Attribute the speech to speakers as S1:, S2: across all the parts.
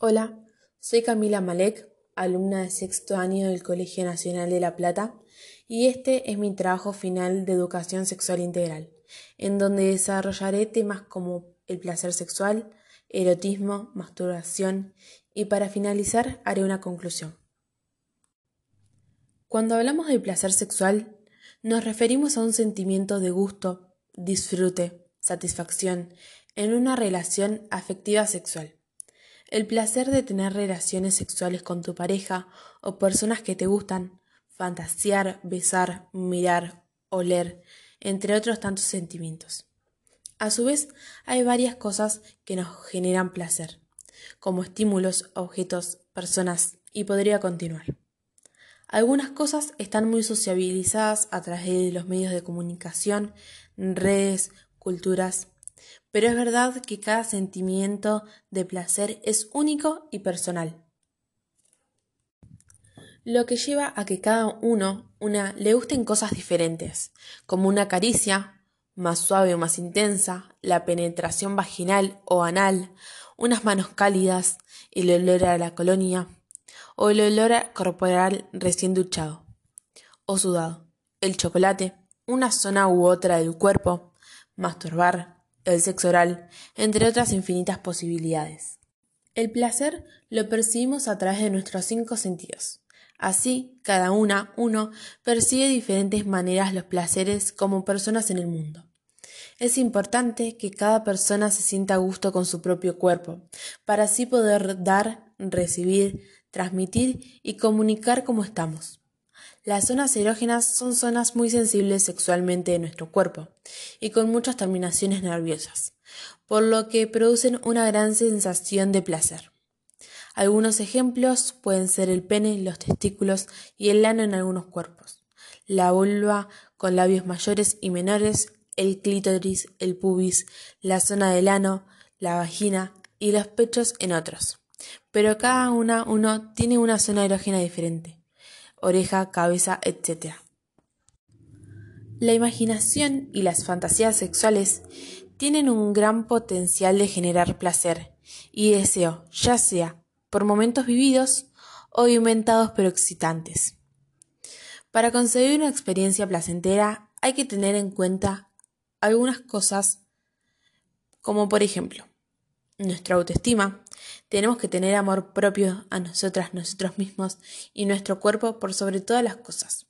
S1: Hola, soy Camila Malek, alumna de sexto año del Colegio Nacional de La Plata, y este es mi trabajo final de educación sexual integral, en donde desarrollaré temas como el placer sexual, erotismo, masturbación y para finalizar haré una conclusión. Cuando hablamos de placer sexual, nos referimos a un sentimiento de gusto, disfrute, satisfacción en una relación afectiva sexual. El placer de tener relaciones sexuales con tu pareja o personas que te gustan, fantasear, besar, mirar, oler, entre otros tantos sentimientos. A su vez, hay varias cosas que nos generan placer, como estímulos, objetos, personas, y podría continuar. Algunas cosas están muy sociabilizadas a través de los medios de comunicación, redes, culturas, pero es verdad que cada sentimiento de placer es único y personal. Lo que lleva a que cada uno una, le gusten cosas diferentes, como una caricia, más suave o más intensa, la penetración vaginal o anal, unas manos cálidas, el olor a la colonia, o el olor corporal recién duchado o sudado, el chocolate, una zona u otra del cuerpo, masturbar, el sexo oral, entre otras infinitas posibilidades. El placer lo percibimos a través de nuestros cinco sentidos. Así, cada una, uno, percibe diferentes maneras los placeres como personas en el mundo. Es importante que cada persona se sienta a gusto con su propio cuerpo, para así poder dar, recibir, transmitir y comunicar cómo estamos. Las zonas erógenas son zonas muy sensibles sexualmente de nuestro cuerpo y con muchas terminaciones nerviosas, por lo que producen una gran sensación de placer. Algunos ejemplos pueden ser el pene, los testículos y el ano en algunos cuerpos, la vulva con labios mayores y menores, el clítoris, el pubis, la zona del ano, la vagina y los pechos en otros. Pero cada una uno tiene una zona erógena diferente oreja, cabeza, etc. La imaginación y las fantasías sexuales tienen un gran potencial de generar placer y deseo, ya sea por momentos vividos o inventados pero excitantes. Para conseguir una experiencia placentera hay que tener en cuenta algunas cosas como por ejemplo nuestra autoestima, tenemos que tener amor propio a nosotras, nosotros mismos y nuestro cuerpo por sobre todas las cosas.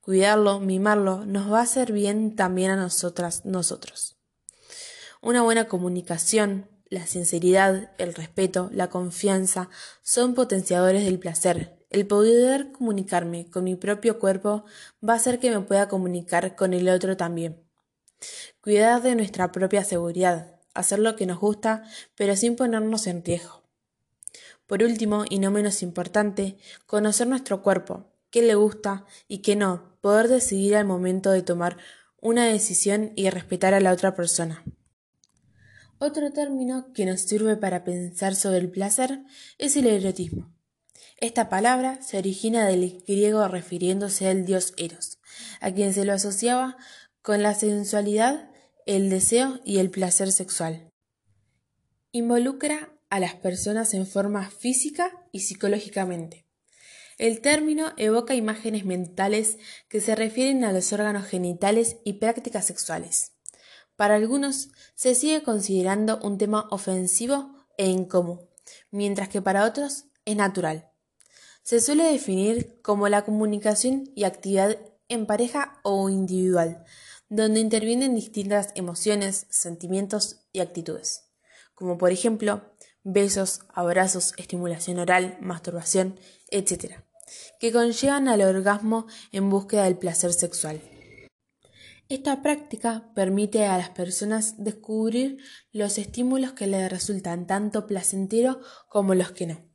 S1: Cuidarlo, mimarlo, nos va a hacer bien también a nosotras, nosotros. Una buena comunicación, la sinceridad, el respeto, la confianza son potenciadores del placer. El poder comunicarme con mi propio cuerpo va a hacer que me pueda comunicar con el otro también. Cuidar de nuestra propia seguridad, hacer lo que nos gusta, pero sin ponernos en riesgo. Por último, y no menos importante, conocer nuestro cuerpo, qué le gusta y qué no, poder decidir al momento de tomar una decisión y respetar a la otra persona. Otro término que nos sirve para pensar sobre el placer es el erotismo. Esta palabra se origina del griego refiriéndose al dios Eros, a quien se lo asociaba con la sensualidad el deseo y el placer sexual. Involucra a las personas en forma física y psicológicamente. El término evoca imágenes mentales que se refieren a los órganos genitales y prácticas sexuales. Para algunos se sigue considerando un tema ofensivo e incómodo, mientras que para otros es natural. Se suele definir como la comunicación y actividad en pareja o individual, donde intervienen distintas emociones, sentimientos y actitudes, como por ejemplo besos, abrazos, estimulación oral, masturbación, etc., que conllevan al orgasmo en búsqueda del placer sexual. Esta práctica permite a las personas descubrir los estímulos que les resultan tanto placenteros como los que no.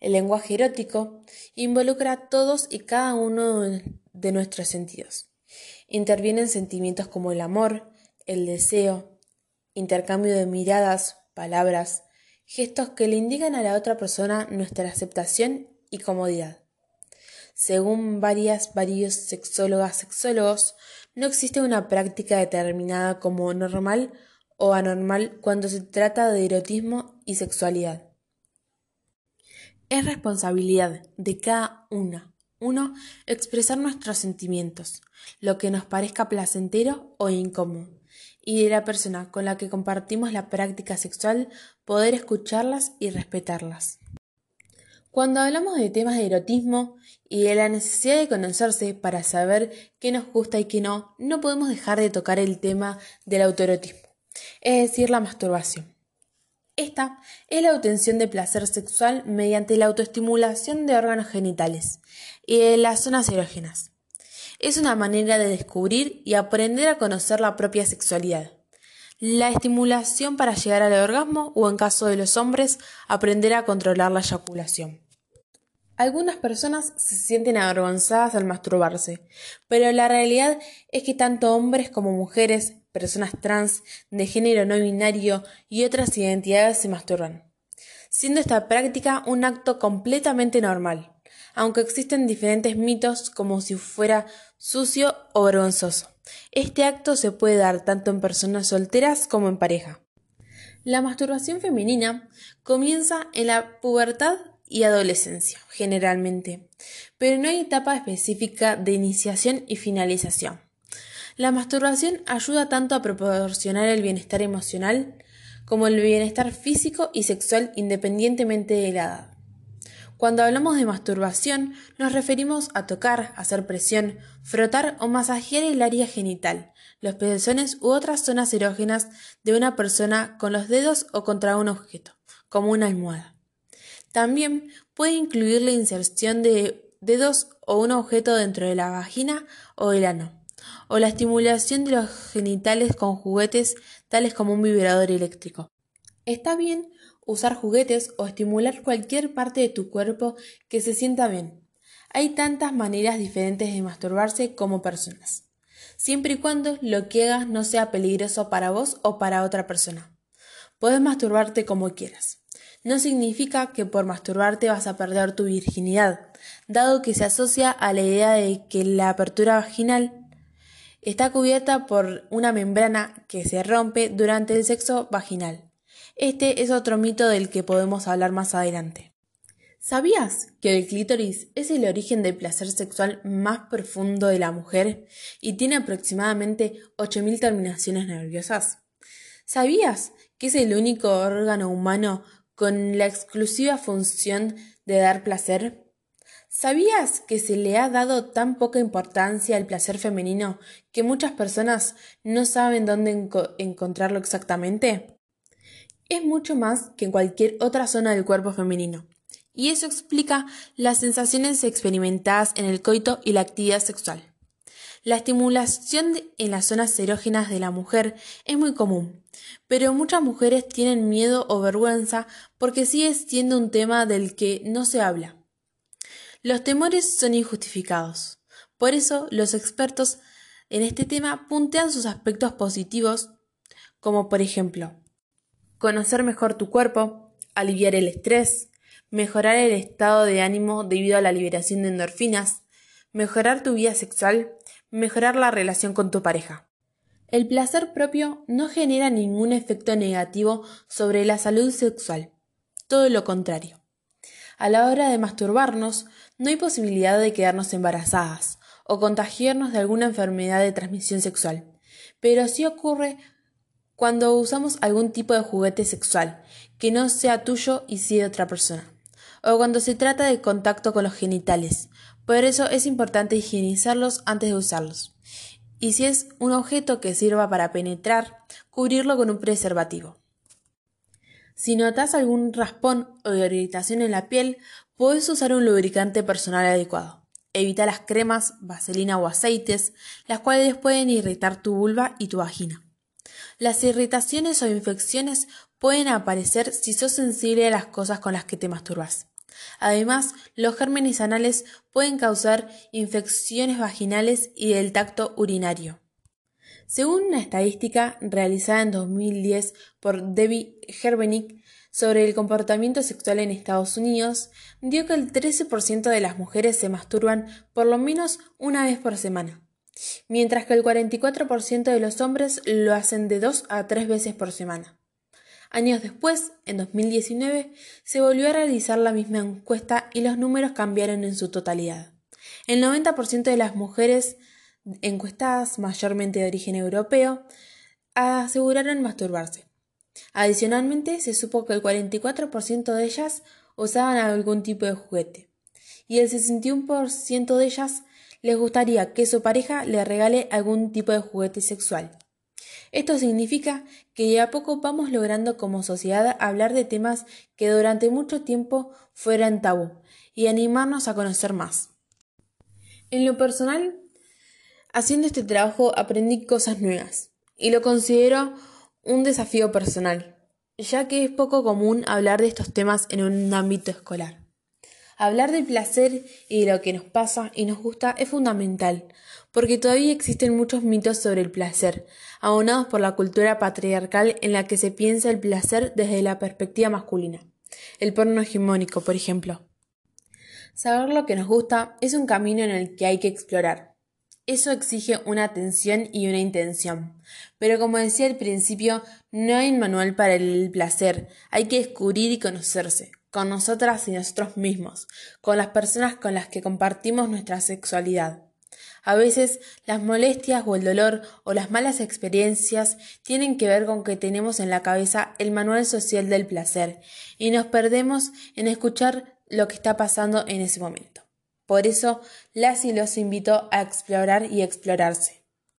S1: El lenguaje erótico involucra todos y cada uno de nuestros sentidos Intervienen sentimientos como el amor, el deseo, intercambio de miradas, palabras, gestos que le indican a la otra persona nuestra aceptación y comodidad. Según varias, varios sexólogas, sexólogos, no existe una práctica determinada como normal o anormal cuando se trata de erotismo y sexualidad. Es responsabilidad de cada una, uno, expresar nuestros sentimientos, lo que nos parezca placentero o incómodo, y de la persona con la que compartimos la práctica sexual poder escucharlas y respetarlas. Cuando hablamos de temas de erotismo y de la necesidad de conocerse para saber qué nos gusta y qué no, no podemos dejar de tocar el tema del autoerotismo, es decir, la masturbación. Esta es la obtención de placer sexual mediante la autoestimulación de órganos genitales y de las zonas erógenas. Es una manera de descubrir y aprender a conocer la propia sexualidad. La estimulación para llegar al orgasmo o en caso de los hombres, aprender a controlar la eyaculación. Algunas personas se sienten avergonzadas al masturbarse, pero la realidad es que tanto hombres como mujeres personas trans, de género no binario y otras identidades se masturban, siendo esta práctica un acto completamente normal, aunque existen diferentes mitos como si fuera sucio o vergonzoso. Este acto se puede dar tanto en personas solteras como en pareja. La masturbación femenina comienza en la pubertad y adolescencia, generalmente, pero no hay etapa específica de iniciación y finalización. La masturbación ayuda tanto a proporcionar el bienestar emocional como el bienestar físico y sexual independientemente de la edad. Cuando hablamos de masturbación, nos referimos a tocar, hacer presión, frotar o masajear el área genital, los pezones u otras zonas erógenas de una persona con los dedos o contra un objeto, como una almohada. También puede incluir la inserción de dedos o un objeto dentro de la vagina o el ano o la estimulación de los genitales con juguetes tales como un vibrador eléctrico. Está bien usar juguetes o estimular cualquier parte de tu cuerpo que se sienta bien. Hay tantas maneras diferentes de masturbarse como personas, siempre y cuando lo que hagas no sea peligroso para vos o para otra persona. Puedes masturbarte como quieras. No significa que por masturbarte vas a perder tu virginidad, dado que se asocia a la idea de que la apertura vaginal Está cubierta por una membrana que se rompe durante el sexo vaginal. Este es otro mito del que podemos hablar más adelante. ¿Sabías que el clítoris es el origen del placer sexual más profundo de la mujer y tiene aproximadamente 8.000 terminaciones nerviosas? ¿Sabías que es el único órgano humano con la exclusiva función de dar placer? ¿Sabías que se le ha dado tan poca importancia al placer femenino que muchas personas no saben dónde encontrarlo exactamente? Es mucho más que en cualquier otra zona del cuerpo femenino. Y eso explica las sensaciones experimentadas en el coito y la actividad sexual. La estimulación en las zonas erógenas de la mujer es muy común, pero muchas mujeres tienen miedo o vergüenza porque sigue siendo un tema del que no se habla. Los temores son injustificados. Por eso, los expertos en este tema puntean sus aspectos positivos, como por ejemplo, conocer mejor tu cuerpo, aliviar el estrés, mejorar el estado de ánimo debido a la liberación de endorfinas, mejorar tu vida sexual, mejorar la relación con tu pareja. El placer propio no genera ningún efecto negativo sobre la salud sexual, todo lo contrario. A la hora de masturbarnos, no hay posibilidad de quedarnos embarazadas o contagiarnos de alguna enfermedad de transmisión sexual, pero sí ocurre cuando usamos algún tipo de juguete sexual que no sea tuyo y sí de otra persona, o cuando se trata de contacto con los genitales. Por eso es importante higienizarlos antes de usarlos. Y si es un objeto que sirva para penetrar, cubrirlo con un preservativo. Si notas algún raspón o irritación en la piel, puedes usar un lubricante personal adecuado. Evita las cremas, vaselina o aceites, las cuales pueden irritar tu vulva y tu vagina. Las irritaciones o infecciones pueden aparecer si sos sensible a las cosas con las que te masturbas. Además, los gérmenes anales pueden causar infecciones vaginales y del tacto urinario. Según una estadística realizada en 2010 por Debbie Herbenick sobre el comportamiento sexual en Estados Unidos, dio que el 13% de las mujeres se masturban por lo menos una vez por semana, mientras que el 44% de los hombres lo hacen de dos a tres veces por semana. Años después, en 2019, se volvió a realizar la misma encuesta y los números cambiaron en su totalidad. El 90% de las mujeres encuestadas, mayormente de origen europeo, aseguraron masturbarse. Adicionalmente, se supo que el 44% de ellas usaban algún tipo de juguete y el 61% de ellas les gustaría que su pareja le regale algún tipo de juguete sexual. Esto significa que de a poco vamos logrando como sociedad hablar de temas que durante mucho tiempo fueran tabú y animarnos a conocer más. En lo personal, haciendo este trabajo aprendí cosas nuevas y lo considero un desafío personal, ya que es poco común hablar de estos temas en un ámbito escolar. Hablar del placer y de lo que nos pasa y nos gusta es fundamental, porque todavía existen muchos mitos sobre el placer, abonados por la cultura patriarcal en la que se piensa el placer desde la perspectiva masculina. El porno hegemónico, por ejemplo. Saber lo que nos gusta es un camino en el que hay que explorar. Eso exige una atención y una intención. Pero como decía al principio, no hay un manual para el placer, hay que descubrir y conocerse con nosotras y nosotros mismos, con las personas con las que compartimos nuestra sexualidad. A veces las molestias o el dolor o las malas experiencias tienen que ver con que tenemos en la cabeza el manual social del placer y nos perdemos en escuchar lo que está pasando en ese momento. Por eso las los invito a explorar y explorarse.